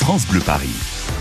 France Bleu Paris.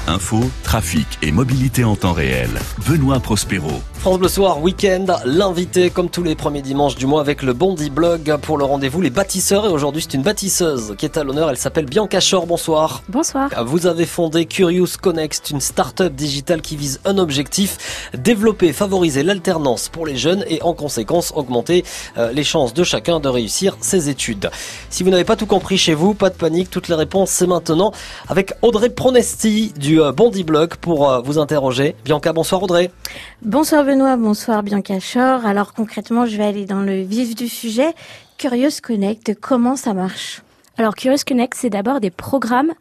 Info, trafic et mobilité en temps réel. Benoît Prospero. France Bleu Soir, week-end, l'invité comme tous les premiers dimanches du mois avec le Bondi Blog pour le rendez-vous Les Bâtisseurs. Et aujourd'hui, c'est une bâtisseuse qui est à l'honneur. Elle s'appelle Bianca Chor. Bonsoir. Bonsoir. Vous avez fondé Curious Connect, une start-up digitale qui vise un objectif, développer, favoriser l'alternance pour les jeunes et en conséquence augmenter euh, les chances de chacun de réussir ses études. Si vous n'avez pas tout compris chez vous, pas de panique, toutes les réponses c'est maintenant avec Audrey Pronesti du euh, Bondi Blog pour euh, vous interroger. Bianca, bonsoir Audrey. Bonsoir Benoît, bonsoir Bianca Chor. Alors concrètement, je vais aller dans le vif du sujet. Curious Connect, comment ça marche? Alors Curious Connect, c'est d'abord des programmes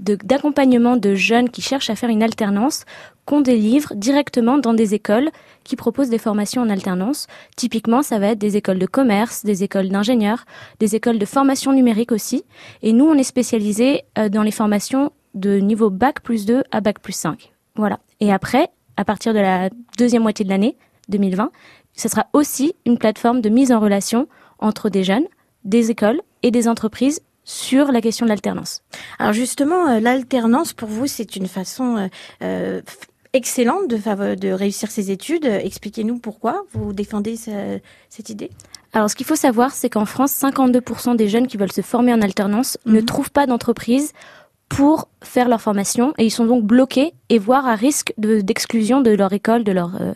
d'accompagnement de, jeunes qui cherchent à faire une alternance qu'on délivre directement dans des écoles qui proposent des formations en alternance. Typiquement, ça va être des écoles de commerce, des écoles d'ingénieurs, des écoles de formation numérique aussi. Et nous, on est spécialisé euh, dans les formations de niveau bac plus 2 à bac plus 5. Voilà. Et après, à partir de la deuxième moitié de l'année 2020, ce sera aussi une plateforme de mise en relation entre des jeunes, des écoles et des entreprises sur la question de l'alternance. Alors justement, euh, l'alternance pour vous, c'est une façon euh, euh, excellente de, de réussir ses études. Expliquez-nous pourquoi vous défendez cette idée. Alors, ce qu'il faut savoir, c'est qu'en France, 52% des jeunes qui veulent se former en alternance ne mhm. trouvent pas d'entreprise pour faire leur formation et ils sont donc bloqués et voire à risque d'exclusion de, leur école, de leur euh,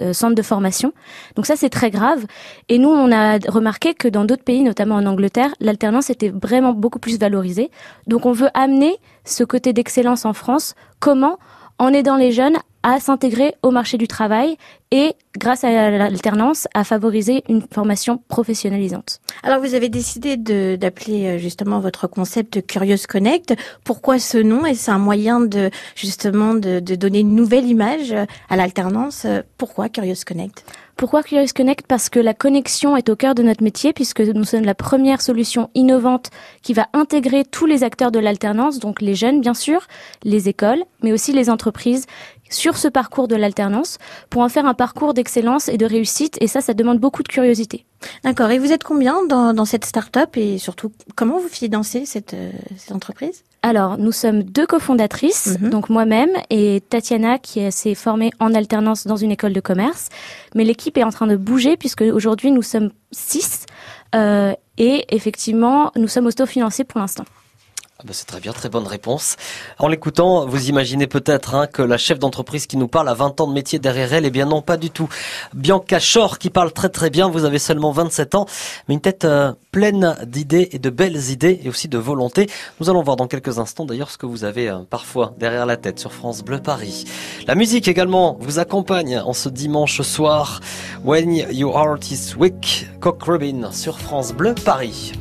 euh, centre de formation. Donc ça c'est très grave et nous on a remarqué que dans d'autres pays, notamment en Angleterre, l'alternance était vraiment beaucoup plus valorisée. Donc on veut amener ce côté d'excellence en France. Comment en aidant les jeunes à s'intégrer au marché du travail et, grâce à l'alternance, à favoriser une formation professionnalisante. Alors, vous avez décidé d'appeler euh, justement votre concept Curious Connect. Pourquoi ce nom? Est-ce un moyen de justement de, de donner une nouvelle image à l'alternance? Pourquoi Curious Connect? Pourquoi Curious Connect Parce que la connexion est au cœur de notre métier, puisque nous sommes la première solution innovante qui va intégrer tous les acteurs de l'alternance, donc les jeunes bien sûr, les écoles, mais aussi les entreprises sur ce parcours de l'alternance pour en faire un parcours d'excellence et de réussite. Et ça, ça demande beaucoup de curiosité. D'accord. Et vous êtes combien dans, dans cette start-up et surtout, comment vous financez cette, euh, cette entreprise? Alors, nous sommes deux cofondatrices, mhm. donc moi-même et Tatiana qui s'est formée en alternance dans une école de commerce. Mais l'équipe est en train de bouger puisque aujourd'hui nous sommes six euh, et effectivement nous sommes auto-financés pour l'instant. Bah, c'est très bien, très bonne réponse. En l'écoutant, vous imaginez peut-être hein, que la chef d'entreprise qui nous parle a 20 ans de métier derrière elle. Eh bien non, pas du tout. Bianca Chor qui parle très très bien, vous avez seulement 27 ans, mais une tête euh, pleine d'idées et de belles idées et aussi de volonté. Nous allons voir dans quelques instants d'ailleurs ce que vous avez euh, parfois derrière la tête sur France Bleu Paris. La musique également vous accompagne en ce dimanche soir. When You Are This Week, Cock Robin sur France Bleu Paris.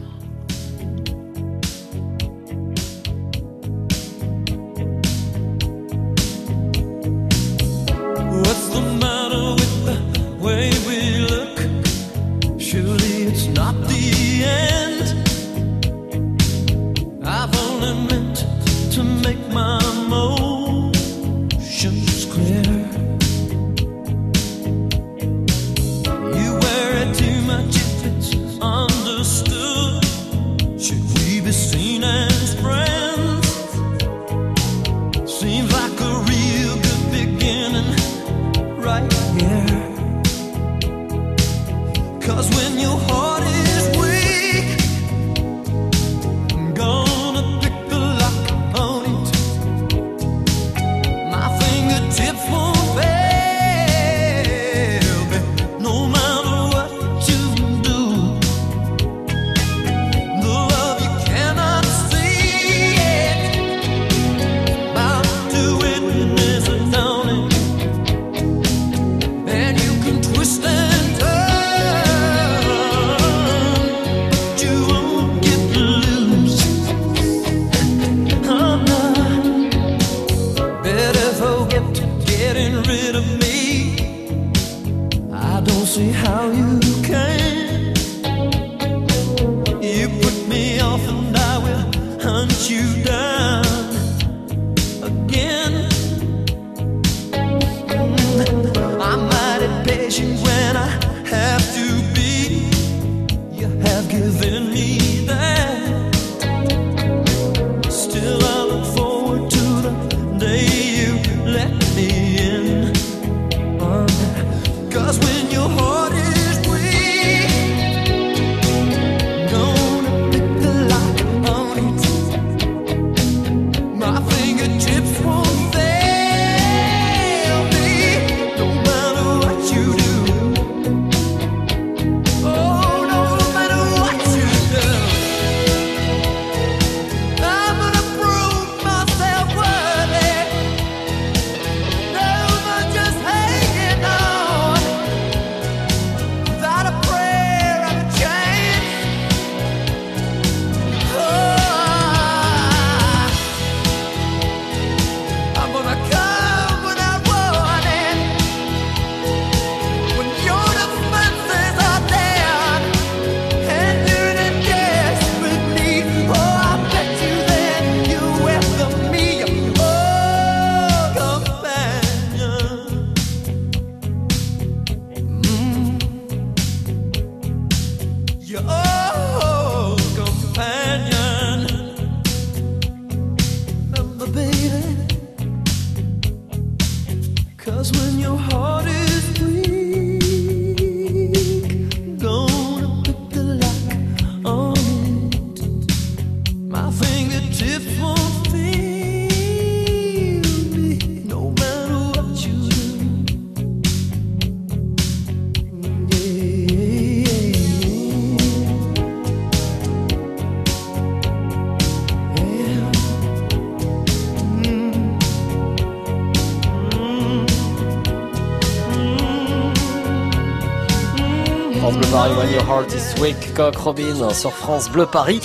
Heart Weak, Coq Robin sur France Bleu Paris.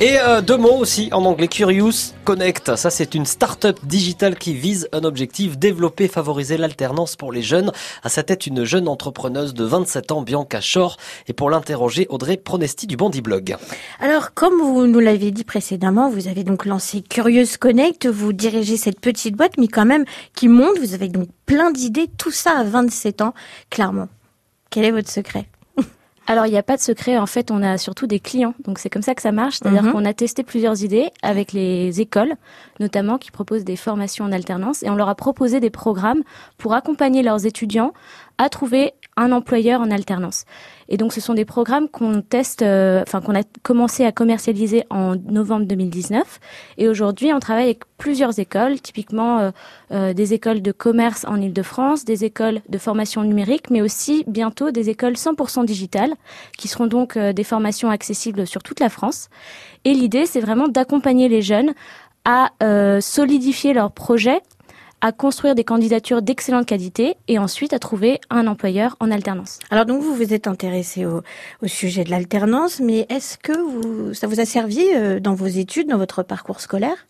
Et euh, deux mots aussi en anglais, Curious Connect. Ça, c'est une start-up digitale qui vise un objectif, développer, favoriser l'alternance pour les jeunes. À sa tête, une jeune entrepreneuse de 27 ans, Bianca Shore. Et pour l'interroger, Audrey Pronesti du Bondi Blog. Alors, comme vous nous l'avez dit précédemment, vous avez donc lancé Curious Connect. Vous dirigez cette petite boîte, mais quand même qui monte. Vous avez donc plein d'idées. Tout ça à 27 ans, clairement. Quel est votre secret? Alors, il n'y a pas de secret. En fait, on a surtout des clients. Donc, c'est comme ça que ça marche. C'est-à-dire Mhm. qu'on a testé plusieurs idées avec les écoles, notamment, qui proposent des formations en alternance. Et on leur a proposé des programmes pour accompagner leurs étudiants à trouver un employeur en alternance. Et donc, ce sont des programmes qu'on teste, euh, enfin, qu'on a commencé à commercialiser en novembre 2019. Et aujourd'hui, on travaille avec plusieurs écoles, typiquement euh, euh, des écoles de commerce en Ile-de-France, des écoles de formation numérique, mais aussi bientôt des écoles 100% digitales, qui seront donc des formations accessibles sur toute la France. Et l'idée, c'est vraiment d'accompagner les jeunes à solidifier leur projet, à construire des candidatures d'excellente qualité et ensuite à trouver un employeur en alternance. Alors donc vous vous êtes intéressé au, au sujet de l'alternance, mais est-ce que vous, ça vous a servi euh, dans vos études, dans votre parcours scolaire?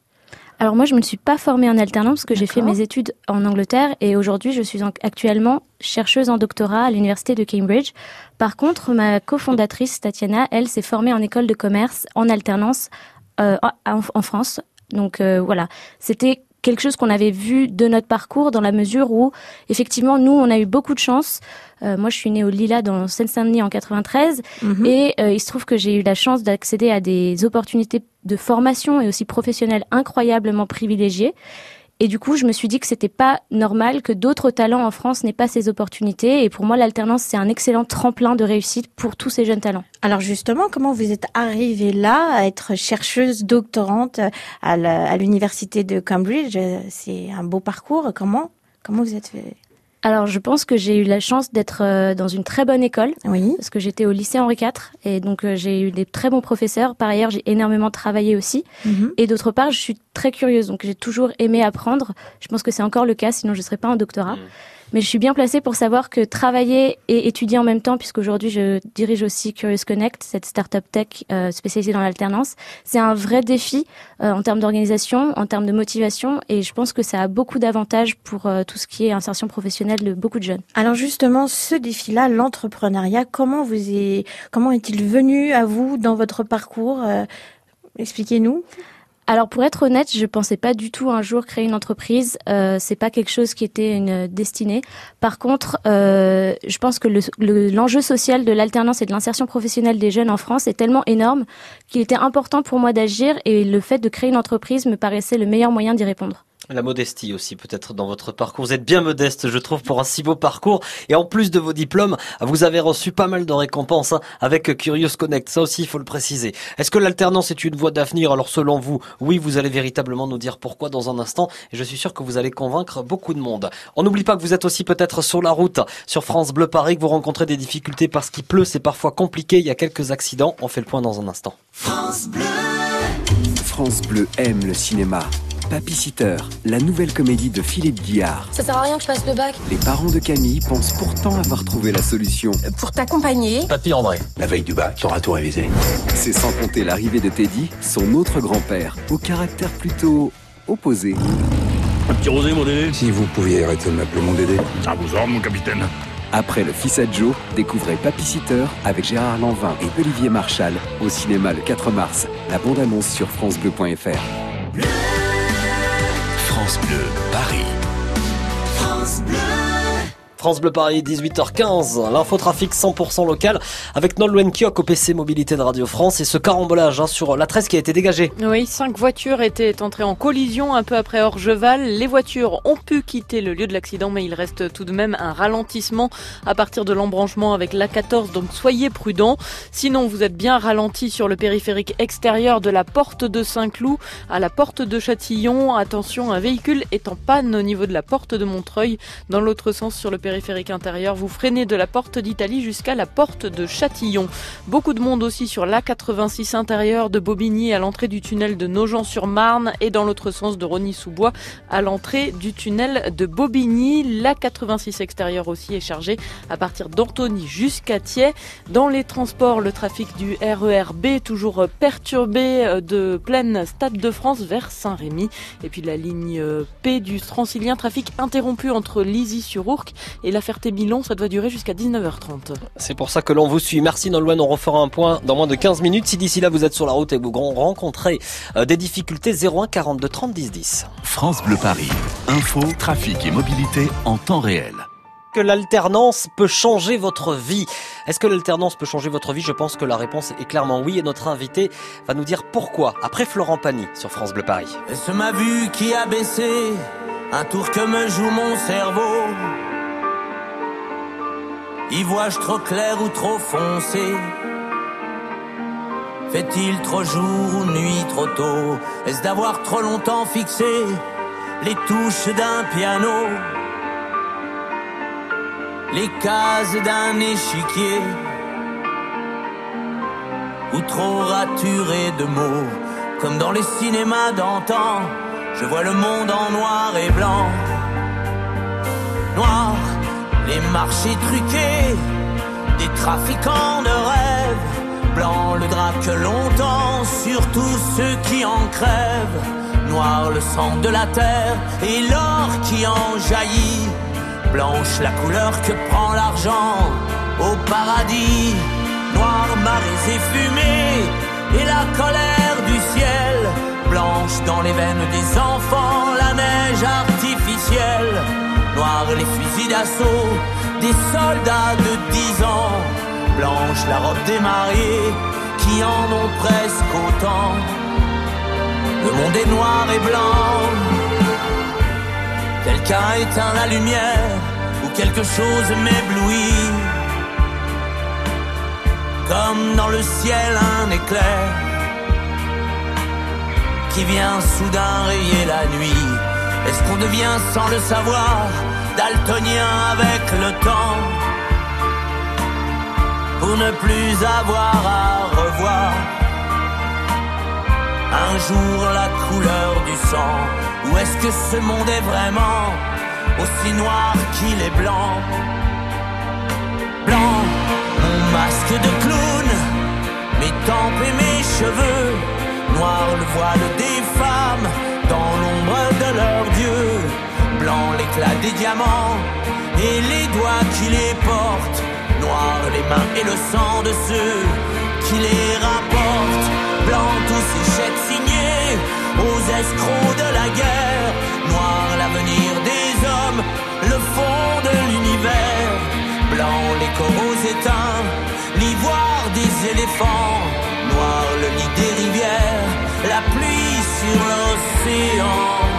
Alors moi, je me suis pas formée en alternance parce que j'ai fait mes études en Angleterre et aujourd'hui, je suis en- actuellement chercheuse en doctorat à l'université de Cambridge. Par contre, ma cofondatrice Tatiana, elle, s'est formée en école de commerce en alternance euh, en, en France. Donc euh, voilà, c'était quelque chose qu'on avait vu de notre parcours dans la mesure où effectivement nous on a eu beaucoup de chance. Euh, moi je suis née au Lila dans Seine-Saint-Denis en 93 Mhm. et euh, il se trouve que j'ai eu la chance d'accéder à des opportunités de formation et aussi professionnelles incroyablement privilégiées. Et du coup, je me suis dit que c'était pas normal que d'autres talents en France n'aient pas ces opportunités. Et pour moi, l'alternance, c'est un excellent tremplin de réussite pour tous ces jeunes talents. Alors justement, comment vous êtes arrivée là à être chercheuse doctorante à l'université de Cambridge? C'est un beau parcours. Comment Comment vous êtes fait Alors, je pense que j'ai eu la chance d'être euh, dans une très bonne école. Oui. Parce que j'étais au lycée Henri IV et donc euh, j'ai eu des très bons professeurs. Par ailleurs, j'ai énormément travaillé aussi. Mhm. Et d'autre part, je suis très curieuse, donc j'ai toujours aimé apprendre. Je pense que c'est encore le cas, sinon je ne serais pas en doctorat. Mm. Mais je suis bien placée pour savoir que travailler et étudier en même temps, puisqu'aujourd'hui je dirige aussi Curious Connect, cette start-up tech euh, spécialisée dans l'alternance, c'est un vrai défi euh, en termes d'organisation, en termes de motivation, et je pense que ça a beaucoup d'avantages pour euh, tout ce qui est insertion professionnelle de beaucoup de jeunes. Alors justement, ce défi-là, l'entrepreneuriat, comment vous comment est-il venu à vous dans votre parcours? Expliquez-nous. Alors pour être honnête, je pensais pas du tout un jour créer une entreprise. Euh, c'est pas quelque chose qui était une destinée. Par contre, euh, je pense que le- le- l'enjeu social de l'alternance et de l'insertion professionnelle des jeunes en France est tellement énorme qu'il était important pour moi d'agir et le fait de créer une entreprise me paraissait le meilleur moyen d'y répondre. La modestie aussi peut-être dans votre parcours. Vous êtes bien modeste, je trouve, pour un si beau parcours. Et en plus de vos diplômes, vous avez reçu pas mal de récompenses hein, avec Curious Connect. Ça aussi, il faut le préciser. Est-ce que l'alternance est une voie d'avenir? Alors selon vous, oui, vous allez véritablement nous dire pourquoi dans un instant. Et je suis sûr que vous allez convaincre beaucoup de monde. On n'oublie pas que vous êtes aussi peut-être sur la route, sur France Bleu Paris, que vous rencontrez des difficultés parce qu'il pleut, c'est parfois compliqué. Il y a quelques accidents. On fait le point dans un instant. France Bleu aime le cinéma. Papy Sitter, la nouvelle comédie de Philippe Guillard. Ça sert à rien que je passe le bac. Les parents de Camille pensent pourtant avoir trouvé la solution. Pour t'accompagner, Papy André. La veille du bac, t'auras tout révisé. C'est sans compter l'arrivée de Teddy, son autre grand-père, au caractère plutôt opposé. Un petit rosé, mon Dédé. Si vous pouviez arrêter de m'appeler mon Dédé. À vos ordres, mon capitaine. Après le fils à Joe, découvrez Papy Sitter avec Gérard Lanvin et Olivier Marchal au cinéma le 4 mars. La bande-annonce sur francebleu.fr. France Bleu, Paris. France Bleu Paris, 18h15, l'infotrafic 100% local avec Nolwenn Kiok au PC Mobilité de Radio France et ce carambolage hein, sur la 13 qui a été dégagée. Oui, cinq voitures étaient entrées en collision un peu après Orgeval. Les voitures ont pu quitter le lieu de l'accident, mais il reste tout de même un ralentissement à partir de l'embranchement avec l'A14, donc soyez prudents. Sinon, vous êtes bien ralenti sur le périphérique extérieur de la porte de Saint-Cloud à la porte de Châtillon. Attention, un véhicule est en panne au niveau de la porte de Montreuil. Dans l'autre sens, sur le périphérique périphérique intérieur, vous freinez de la porte d'Italie jusqu'à la porte de Châtillon. Beaucoup de monde aussi sur l'A86 intérieur de Bobigny à l'entrée du tunnel de Nogent-sur-Marne et dans l'autre sens de Rony-sous-Bois à l'entrée du tunnel de Bobigny. L'A86 extérieur aussi est chargé à partir d'Antony jusqu'à Thiers. Dans les transports, le trafic du RERB toujours perturbé euh, de pleine Stade de France vers Saint-Rémy. Et puis la ligne euh, P du Transilien, trafic interrompu entre Lizy-sur-Ourcq et la Ferté-Milon. Ça doit durer jusqu'à 19h30. C'est pour ça que l'on vous suit. Merci Nolwenn, on refera un point dans moins de 15 minutes. Si d'ici là vous êtes sur la route et vous rencontrez euh, des difficultés, 01 42 30 10 10. France Bleu Paris. Info, trafic et mobilité en temps réel que l'alternance peut changer votre vie Est-ce que l'alternance peut changer votre vie? Je pense que la réponse est clairement oui et notre invité va nous dire pourquoi après Florent Pagny sur France Bleu Paris. Est-ce ma vue qui a baissé Un tour que me joue mon cerveau Y vois-je trop clair ou trop foncé? Fait-il trop jour ou nuit trop tôt? Est-ce d'avoir trop longtemps fixé les touches d'un piano? Les cases d'un échiquier? Ou trop raturé de mots, comme dans les cinémas d'antan. Je vois le monde en noir et blanc. Noir, les marchés truqués, des trafiquants de rêves. Blanc, le drap que l'on tend sur tous ceux qui en crèvent. Noir, le sang de la terre et l'or qui en jaillit Blanche la couleur que prend l'argent au paradis. Noir marées et fumée et la colère du ciel. Blanche dans les veines des enfants la neige. D'assaut des soldats de dix ans. Blanche la robe des mariés qui en ont presque autant. Le monde est noir et blanc Quelqu'un éteint la lumière ou quelque chose m'éblouit. Comme dans le ciel un éclair qui vient soudain rayer la nuit. Est-ce qu'on devient sans le savoir? Daltonien avec le temps. Pour ne plus avoir à revoir un jour la couleur du sang. Ou est-ce que ce monde est vraiment aussi noir qu'il est blanc? Blanc, mon masque de clown, mes tempes et mes cheveux. Noir le voile des femmes dans l'ombre de leur dieu Blanc l'éclat des diamants et les doigts qui les portent Noir les mains et le sang de ceux qui les rapportent Blanc tous ces chèques signés aux escrocs de la guerre. Noir l'avenir des hommes, le fond de l'univers. Blanc les coraux éteints, l'ivoire des éléphants. Noir le lit des rivières, la pluie sur l'océan.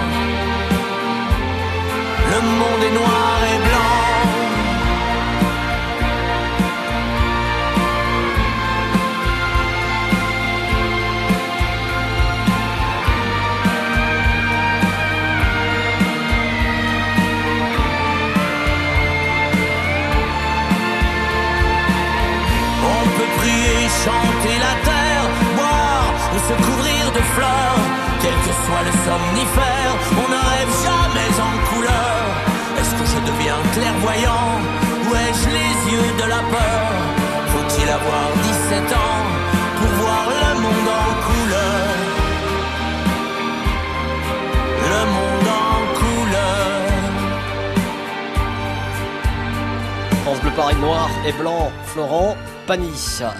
Le monde est noir et blanc. Florent.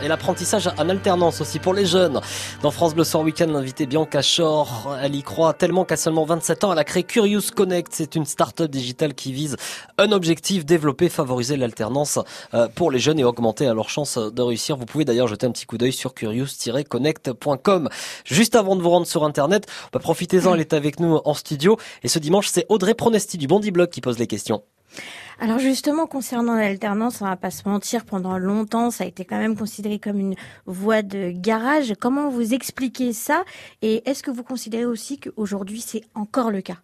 Et l'apprentissage en alternance aussi pour les jeunes. Dans France Bleu Soir Week-end, l'invité Bianca Shore, elle y croit tellement qu'à seulement 27 ans, elle a créé Curious Connect. C'est une start-up digitale qui vise un objectif, développer, favoriser l'alternance euh, pour les jeunes et augmenter leurs chances de réussir. Vous pouvez d'ailleurs jeter un petit coup d'œil sur curious-connect.com. Juste avant de vous rendre sur Internet, bah, profitez-en, elle est avec nous en studio. Et ce dimanche, c'est Audrey Pronesti du Bondi Blog qui pose les questions. Alors justement, concernant l'alternance, on va pas se mentir, pendant longtemps, ça a été quand même considéré comme une voie de garage. Comment vous expliquez ça? Et est-ce que vous considérez aussi qu'aujourd'hui, c'est encore le cas?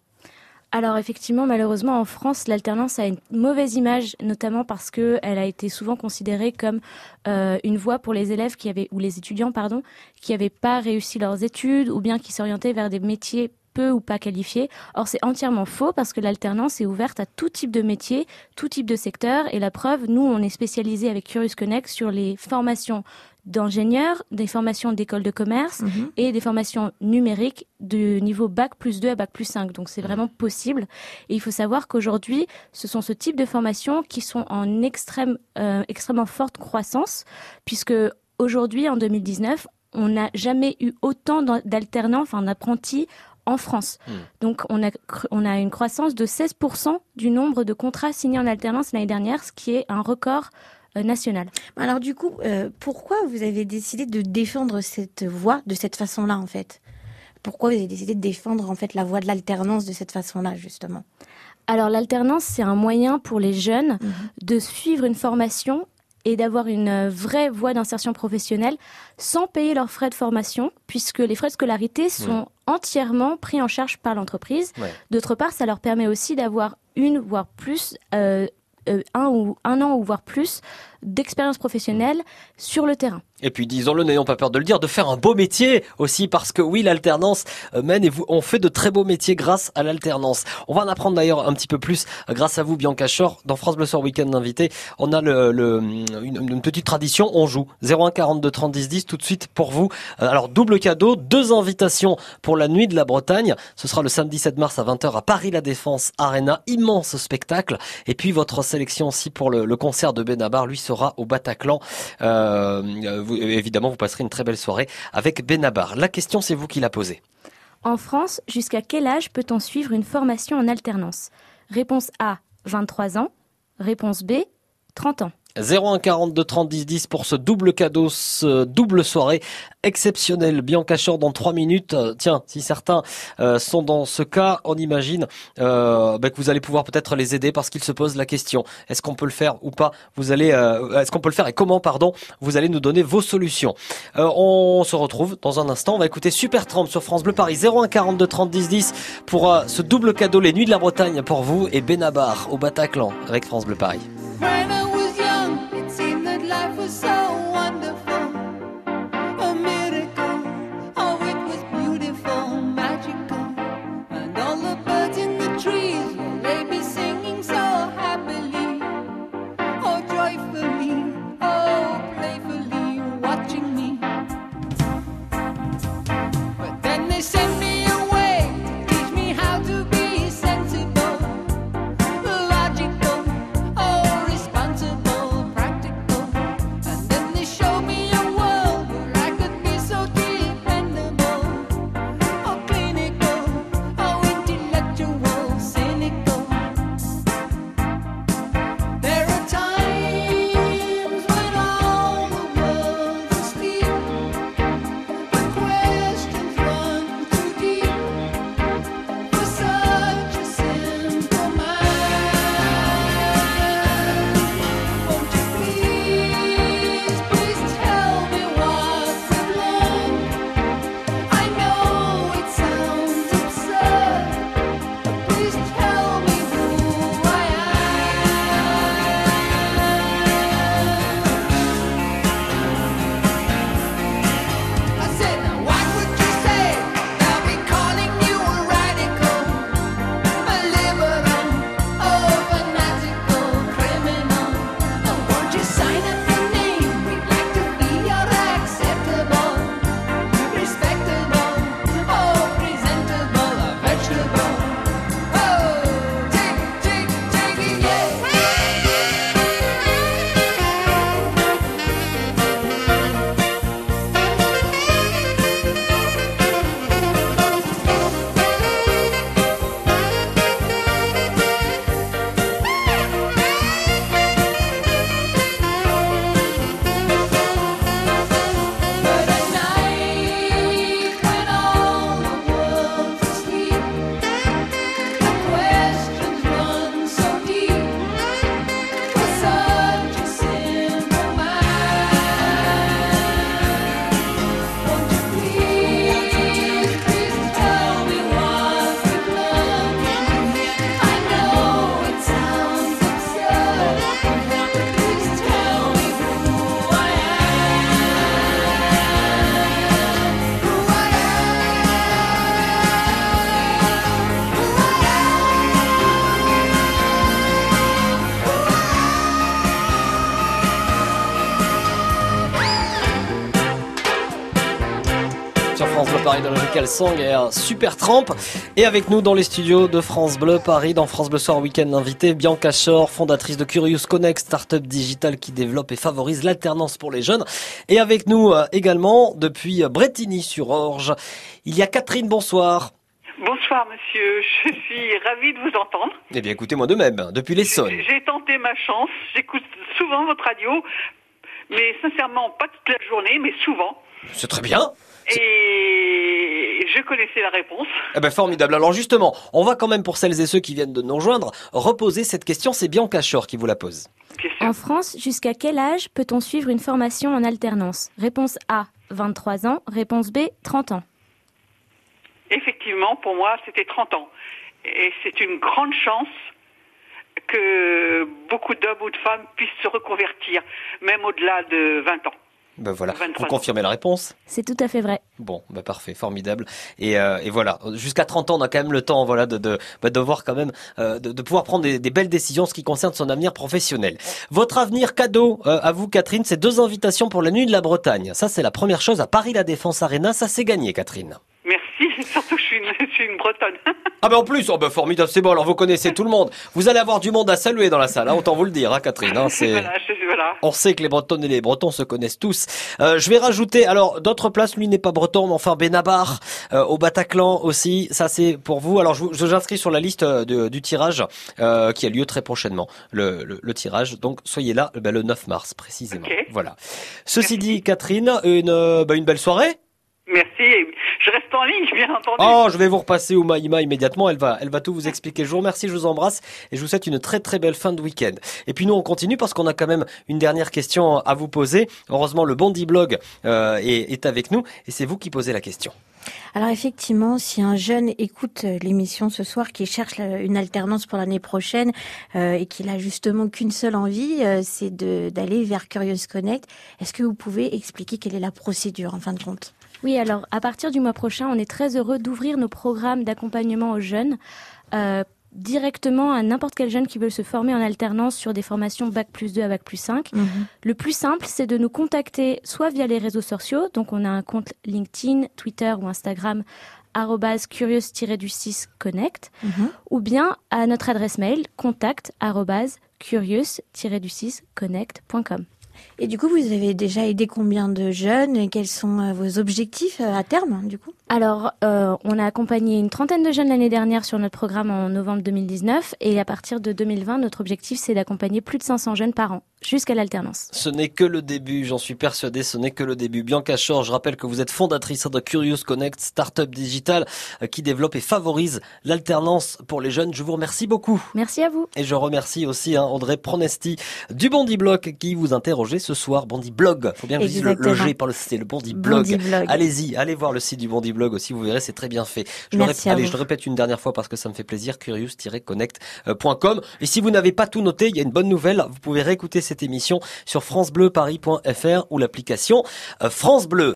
Alors effectivement, malheureusement, en France, l'alternance a une mauvaise image, notamment parce que elle a été souvent considérée comme euh, une voie pour les élèves qui avaient ou les étudiants, pardon, qui n'avaient pas réussi leurs études ou bien qui s'orientaient vers des métiers peu ou pas qualifiés. Or, c'est entièrement faux parce que l'alternance est ouverte à tout type de métier, tout type de secteur. Et la preuve, nous, on est spécialisé avec Curious Connect sur les formations d'ingénieurs, des formations d'école de commerce Mhm. et des formations numériques de niveau bac plus 2 à bac plus 5. Donc c'est vraiment possible. Et il faut savoir qu'aujourd'hui, ce sont ce type de formations qui sont en extrême, euh, extrêmement forte croissance, puisque aujourd'hui, en 2019, on n'a jamais eu autant d'al- d'alternants, enfin d'apprentis en France. Hmm. Donc on a, cr- on a une croissance de 16% du nombre de contrats signés en alternance l'année dernière, ce qui est un record euh, national. Alors du coup, euh, pourquoi vous avez décidé de défendre cette voie de cette façon-là en fait? Pourquoi vous avez décidé de défendre en fait la voie de l'alternance de cette façon-là justement? Alors l'alternance, c'est un moyen pour les jeunes Mhm. de suivre une formation et d'avoir une euh, vraie voie d'insertion professionnelle sans payer leurs frais de formation, puisque les frais de scolarité sont entièrement pris en charge par l'entreprise. Ouais. D'autre part, ça leur permet aussi d'avoir une, voire plus, euh, euh, un, ou, un an ou voire plus d'expérience professionnelle sur le terrain. Et puis disons-le, n'ayons pas peur de le dire, de faire un beau métier aussi, parce que oui, l'alternance euh, mène et on fait de très beaux métiers grâce à l'alternance. On va en apprendre d'ailleurs un petit peu plus euh, grâce à vous, Bianca Chor. Dans France Bleu Soir Week-end invité, on a une, petite tradition, on joue 01 42 30 10 10 tout de suite pour vous. Euh, Alors double cadeau, deux invitations pour la nuit de la Bretagne. Ce sera le samedi 7 mars à 20h à Paris La Défense Arena, immense spectacle. Et puis votre sélection aussi pour le concert de Benabar, lui sera au Bataclan. Euh, euh, évidemment, vous passerez une très belle soirée avec Benabar. La question, c'est vous qui la posez. En France, jusqu'à quel âge peut-on suivre une formation en alternance? Réponse A, 23 ans. Réponse B, 30 ans. 01 42 30 10 10 pour ce double cadeau, ce double soirée exceptionnelle. Bianca Chor dans trois minutes. Euh, Tiens, si certains euh, sont dans ce cas, on imagine euh, bah, que vous allez pouvoir peut-être les aider parce qu'ils se posent la question est-ce qu'on peut le faire ou pas? Vous allez, euh, est-ce qu'on peut le faire et comment Pardon. Vous allez nous donner vos solutions? On se retrouve dans un instant. On va écouter Super Tramp sur France Bleu Paris 01 42 30 10 10 pour ce double cadeau les nuits de la Bretagne pour vous et Benabar au Bataclan avec France Bleu Paris. Was so Song et un super trempe. Et avec nous dans les studios de France Bleu Paris, dans France Bleu Soir Week-end, invité Bianca Shore, fondatrice de Curious Connect, start-up digital qui développe et favorise l'alternance pour les jeunes. Et avec nous euh, également, depuis Bretigny-sur-Orge, il y a Catherine, bonsoir. Bonsoir monsieur, je suis ravie de vous entendre. Eh bien écoutez, moi de même, depuis l'Essonne. J'ai tenté ma chance, j'écoute souvent votre radio, mais sincèrement pas toute la journée, mais souvent. C'est très bien. Et je connaissais la réponse. Eh ben formidable. Alors justement, on va quand même pour celles et ceux qui viennent de nous rejoindre reposer cette question. C'est Bianca Shore qui vous la pose. En France, jusqu'à quel âge peut-on suivre une formation en alternance? Réponse A, 23 ans. Réponse B, 30 ans. Effectivement, pour moi, c'était 30 ans. Et c'est une grande chance que beaucoup d'hommes ou de femmes puissent se reconvertir, même au-delà de 20 ans. Ben voilà, 23 vous confirmez la réponse C'est tout à fait vrai. Bon, bah parfait, formidable. Et, euh, et voilà, jusqu'à 30 ans, on a quand même le temps, voilà, de de, bah, de voir quand même, euh, de, de pouvoir prendre des, des belles décisions en ce qui concerne son avenir professionnel. Votre avenir cadeau euh, à vous, Catherine, c'est deux invitations pour la nuit de la Bretagne. Ça, c'est la première chose à Paris La Défense Arena. Ça, c'est gagné, Catherine. Surtout que je suis une, je suis une bretonne. Ah ben en plus, oh ben formidable, c'est bon. Alors vous connaissez tout le monde. Vous allez avoir du monde à saluer dans la salle. Hein, autant vous le dire, hein, Catherine. Hein, c'est. voilà. On sait que les Bretonnes et les Bretons se connaissent tous. Euh, je vais rajouter, alors d'autres places, lui n'est pas breton, mais enfin Benabar, euh, au Bataclan aussi, ça c'est pour vous. Alors je j'inscris sur la liste euh, de- du tirage euh, qui a lieu très prochainement, le, le- le tirage. Donc soyez là ben, le 9 mars précisément. Voilà. Ceci dit, Catherine, une, ben, une belle soirée. Merci. Je reste en ligne, bien entendu. Oh, je vais vous repasser au Maïma immédiatement. Elle va, elle va tout vous expliquer. Je vous remercie, je vous embrasse et je vous souhaite une très très belle fin de week-end. Et puis nous, on continue parce qu'on a quand même une dernière question à vous poser. Heureusement, le Bondi Blog euh, est, est avec nous et c'est vous qui posez la question. Alors effectivement, si un jeune écoute euh, l'émission ce soir, qui cherche une alternance pour l'année prochaine euh, et qu'il a justement qu'une seule envie, euh, c'est de- d'aller vers Curious Connect, est-ce que vous pouvez expliquer quelle est la procédure en fin de compte? Oui, alors à partir du mois prochain, on est très heureux d'ouvrir nos programmes d'accompagnement aux jeunes euh, directement à n'importe quel jeune qui veut se former en alternance sur des formations Bac plus 2 à Bac plus 5. Le plus simple, c'est de nous contacter soit via les réseaux sociaux, donc on a un compte LinkedIn, Twitter ou Instagram arrobase curious-du-6 connect Mhm. ou bien à notre adresse mail contact arrobase curious-du-6 connect.com. Et du coup, vous avez déjà aidé combien de jeunes et quels sont euh, vos objectifs euh, à terme, du coup? Alors, euh, on a accompagné une trentaine de jeunes l'année dernière sur notre programme en novembre 2019 et à partir de 2020, notre objectif c'est d'accompagner plus de 500 jeunes par an jusqu'à l'alternance. Ce n'est que le début, j'en suis persuadé, ce n'est que le début. Bianca Shore, je rappelle que vous êtes fondatrice de Curious Connect, start-up digital euh, qui développe et favorise l'alternance pour les jeunes. Je vous remercie beaucoup. Merci à vous. Et je remercie aussi hein, André Pronesti du Bondi Blog qui vous interrogeait ce soir. Bondi Blog, faut bien que je dise le. G par le C, le Bondi Blog. Allez-y, allez voir le site du Bondi Blog aussi, vous verrez, c'est très bien fait. Je Merci le allez, je le répète une dernière fois parce que ça me fait plaisir, curious-connect.com. Et si vous n'avez pas tout noté, il y a une bonne nouvelle, vous pouvez réécouter cette émission sur francebleuparis.fr ou l'application euh, France Bleu.